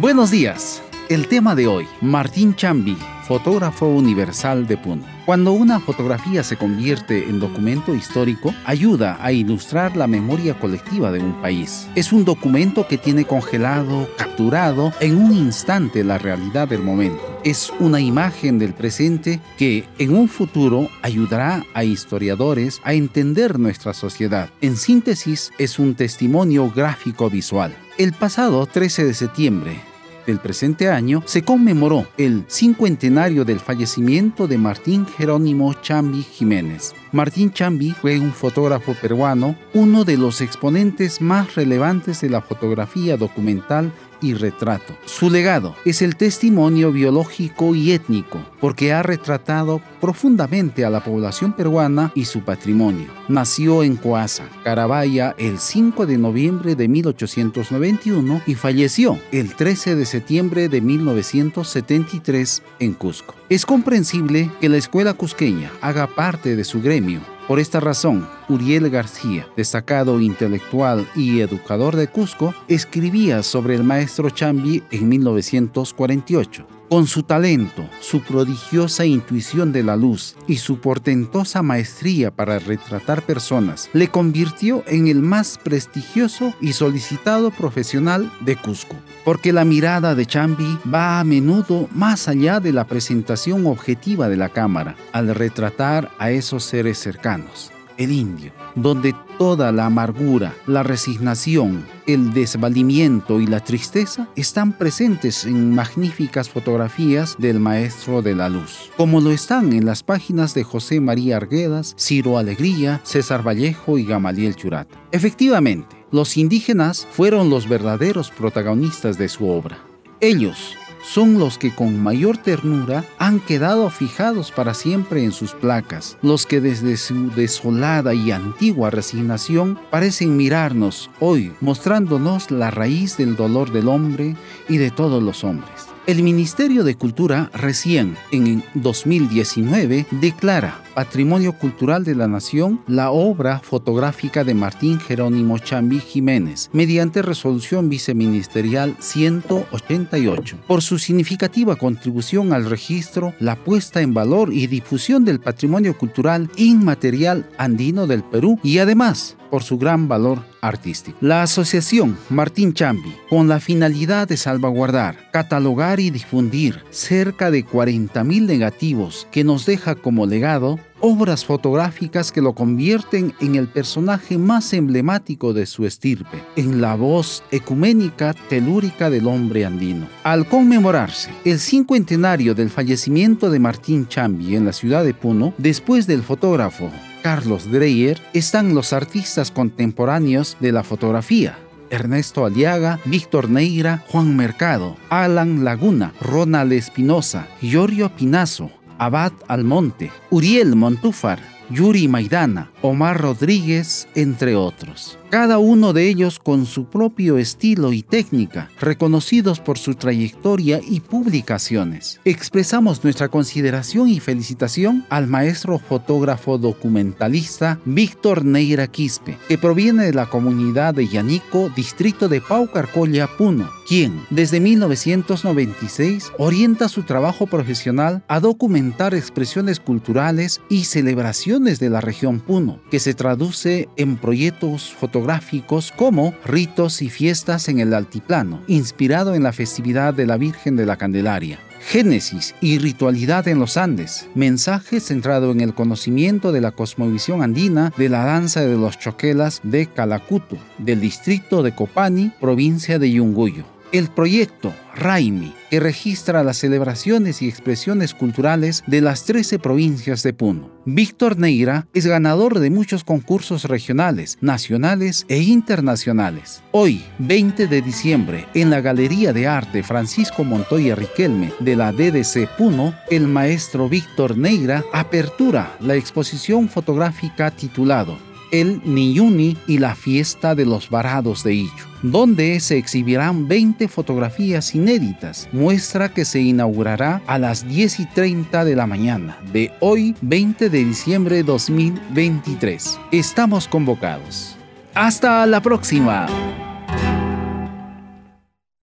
Buenos días. El tema de hoy, Martín Chambi, fotógrafo universal de Puno. Cuando una fotografía se convierte en documento histórico, ayuda a ilustrar la memoria colectiva de un país. Es un documento que tiene congelado, capturado en un instante la realidad del momento. Es una imagen del presente que en un futuro ayudará a historiadores a entender nuestra sociedad. En síntesis, es un testimonio gráfico visual. El pasado 13 de septiembre, del presente año se conmemoró el cincuentenario del fallecimiento de Martín Jerónimo Chambi Jiménez. Martín Chambi fue un fotógrafo peruano, uno de los exponentes más relevantes de la fotografía documental y retrato. Su legado es el testimonio biológico y étnico, porque ha retratado profundamente a la población peruana y su patrimonio. Nació en Coasa, Carabaya, el 5 de noviembre de 1891 y falleció el 13 de septiembre de 1973 en Cusco. Es comprensible que la escuela cusqueña haga parte de su gremio por esta razón, Uriel García, destacado intelectual y educador de Cusco, escribía sobre el maestro Chambi en 1948. Con su talento, su prodigiosa intuición de la luz y su portentosa maestría para retratar personas, le convirtió en el más prestigioso y solicitado profesional de Cusco. Porque la mirada de Chambi va a menudo más allá de la presentación objetiva de la cámara, al retratar a esos seres cercanos el indio, donde toda la amargura, la resignación, el desvalimiento y la tristeza están presentes en magníficas fotografías del Maestro de la Luz, como lo están en las páginas de José María Arguedas, Ciro Alegría, César Vallejo y Gamaliel Churat. Efectivamente, los indígenas fueron los verdaderos protagonistas de su obra. Ellos, son los que con mayor ternura han quedado fijados para siempre en sus placas, los que desde su desolada y antigua resignación parecen mirarnos hoy, mostrándonos la raíz del dolor del hombre y de todos los hombres. El Ministerio de Cultura recién, en 2019, declara Patrimonio Cultural de la Nación la obra fotográfica de Martín Jerónimo Chambi Jiménez, mediante resolución viceministerial 188, por su significativa contribución al registro, la puesta en valor y difusión del patrimonio cultural inmaterial andino del Perú y además por su gran valor artístico. La asociación Martín Chambi, con la finalidad de salvaguardar, catalogar y difundir cerca de 40.000 negativos que nos deja como legado, obras fotográficas que lo convierten en el personaje más emblemático de su estirpe, en la voz ecuménica telúrica del hombre andino. Al conmemorarse el cincuentenario del fallecimiento de Martín Chambi en la ciudad de Puno, después del fotógrafo Carlos Dreyer, están los artistas contemporáneos de la fotografía, Ernesto Aliaga, Víctor Neira, Juan Mercado, Alan Laguna, Ronald Espinosa, Giorgio Pinazo, Abad Almonte, Uriel Montúfar, Yuri Maidana, Omar Rodríguez, entre otros cada uno de ellos con su propio estilo y técnica, reconocidos por su trayectoria y publicaciones. Expresamos nuestra consideración y felicitación al maestro fotógrafo documentalista Víctor Neira Quispe, que proviene de la comunidad de Yanico, distrito de Paucarcolla, Puno, quien desde 1996 orienta su trabajo profesional a documentar expresiones culturales y celebraciones de la región Puno, que se traduce en proyectos fotográficos como Ritos y Fiestas en el Altiplano, inspirado en la festividad de la Virgen de la Candelaria. Génesis y ritualidad en los Andes, mensaje centrado en el conocimiento de la cosmovisión andina de la danza de los choquelas de Calacuto, del distrito de Copani, provincia de Yunguyo. El proyecto Raimi, que registra las celebraciones y expresiones culturales de las 13 provincias de Puno. Víctor Neira es ganador de muchos concursos regionales, nacionales e internacionales. Hoy, 20 de diciembre, en la Galería de Arte Francisco Montoya Riquelme de la DDC Puno, el maestro Víctor Neira apertura la exposición fotográfica titulado el Niyuni y la fiesta de los varados de Illo, donde se exhibirán 20 fotografías inéditas, muestra que se inaugurará a las 10 y 30 de la mañana de hoy 20 de diciembre de 2023. Estamos convocados. Hasta la próxima.